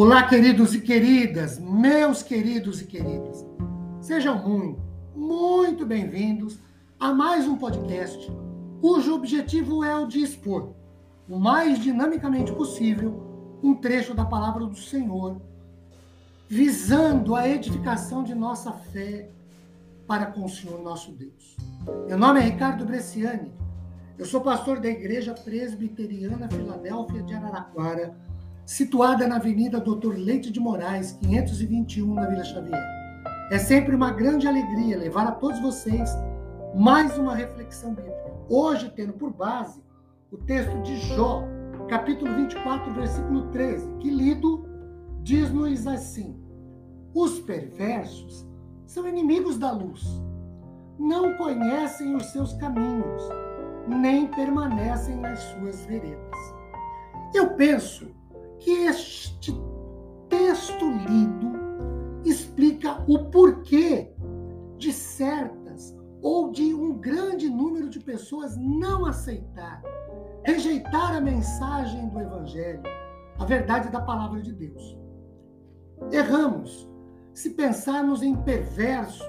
Olá, queridos e queridas, meus queridos e queridas. Sejam muito, muito bem-vindos a mais um podcast cujo objetivo é o de expor, o mais dinamicamente possível, um trecho da palavra do Senhor, visando a edificação de nossa fé para com o Senhor nosso Deus. Meu nome é Ricardo Bresciani, eu sou pastor da Igreja Presbiteriana Filadélfia de Araraquara situada na Avenida Doutor Leite de Moraes, 521, na Vila Xavier. É sempre uma grande alegria levar a todos vocês mais uma reflexão bíblica. Hoje, tendo por base o texto de Jó, capítulo 24, versículo 13, que lido diz-nos assim: Os perversos são inimigos da luz, não conhecem os seus caminhos, nem permanecem nas suas veredas. Eu penso que este texto lido explica o porquê de certas ou de um grande número de pessoas não aceitar, rejeitar a mensagem do Evangelho, a verdade da palavra de Deus. Erramos se pensarmos em perverso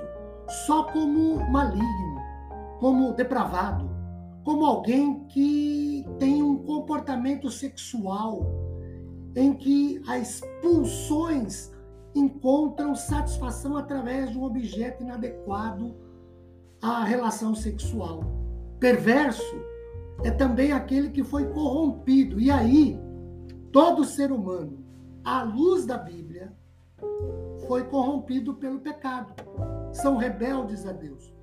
só como maligno, como depravado, como alguém que tem um comportamento sexual em que as pulsões encontram satisfação através de um objeto inadequado à relação sexual. Perverso é também aquele que foi corrompido. E aí, todo ser humano, à luz da Bíblia, foi corrompido pelo pecado. São rebeldes a Deus.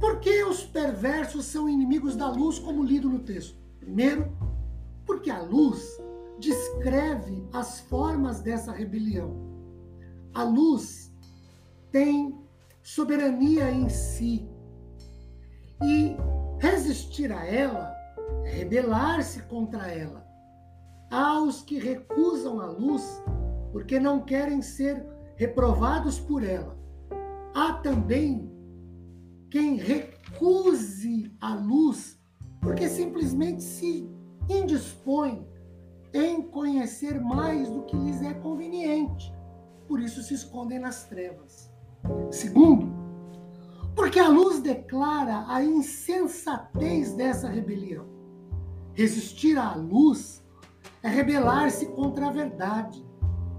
Por que os perversos são inimigos da luz, como lido no texto? Primeiro, porque a luz descreve as formas dessa rebelião. A luz tem soberania em si. E resistir a ela é rebelar-se contra ela. Há os que recusam a luz porque não querem ser reprovados por ela. Há também quem recuse a luz porque simplesmente se indispõe em conhecer mais do que lhes é conveniente. Por isso se escondem nas trevas. Segundo, porque a luz declara a insensatez dessa rebelião. Resistir à luz é rebelar-se contra a verdade,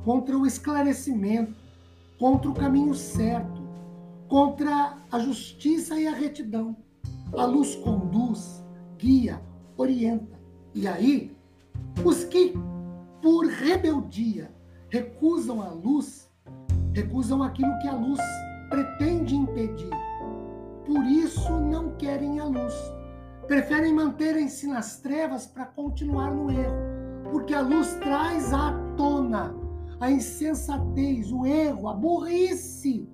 contra o esclarecimento, contra o caminho certo, contra a justiça e a retidão. A luz conduz, guia, orienta. E aí, os que, por rebeldia, recusam a luz, recusam aquilo que a luz pretende impedir. Por isso não querem a luz. Preferem manterem-se nas trevas para continuar no erro, porque a luz traz à tona a insensatez, o erro, a burrice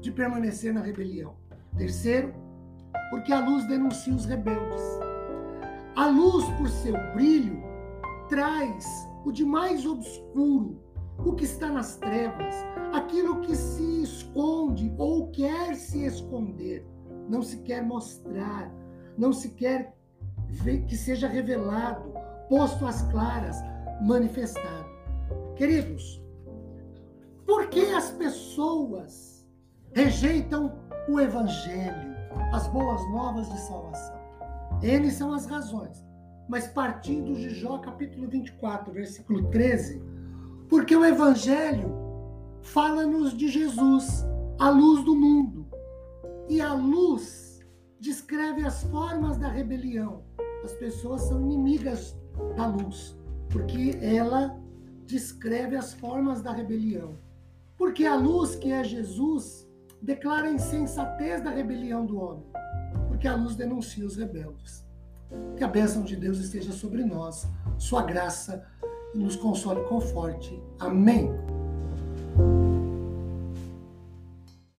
de permanecer na rebelião. Terceiro, porque a luz denuncia os rebeldes. A luz, por seu brilho, traz o de mais obscuro, o que está nas trevas, aquilo que se esconde ou quer se esconder, não se quer mostrar, não se quer ver que seja revelado, posto às claras, manifestado. Queridos, por que as pessoas rejeitam o evangelho, as boas novas de salvação? Eles são as razões mas partindo de Jó capítulo 24, versículo 13, porque o Evangelho fala-nos de Jesus, a luz do mundo. E a luz descreve as formas da rebelião. As pessoas são inimigas da luz, porque ela descreve as formas da rebelião. Porque a luz, que é Jesus, declara a insensatez da rebelião do homem, porque a luz denuncia os rebeldes. Que a bênção de Deus esteja sobre nós, sua graça nos console e conforte. Amém.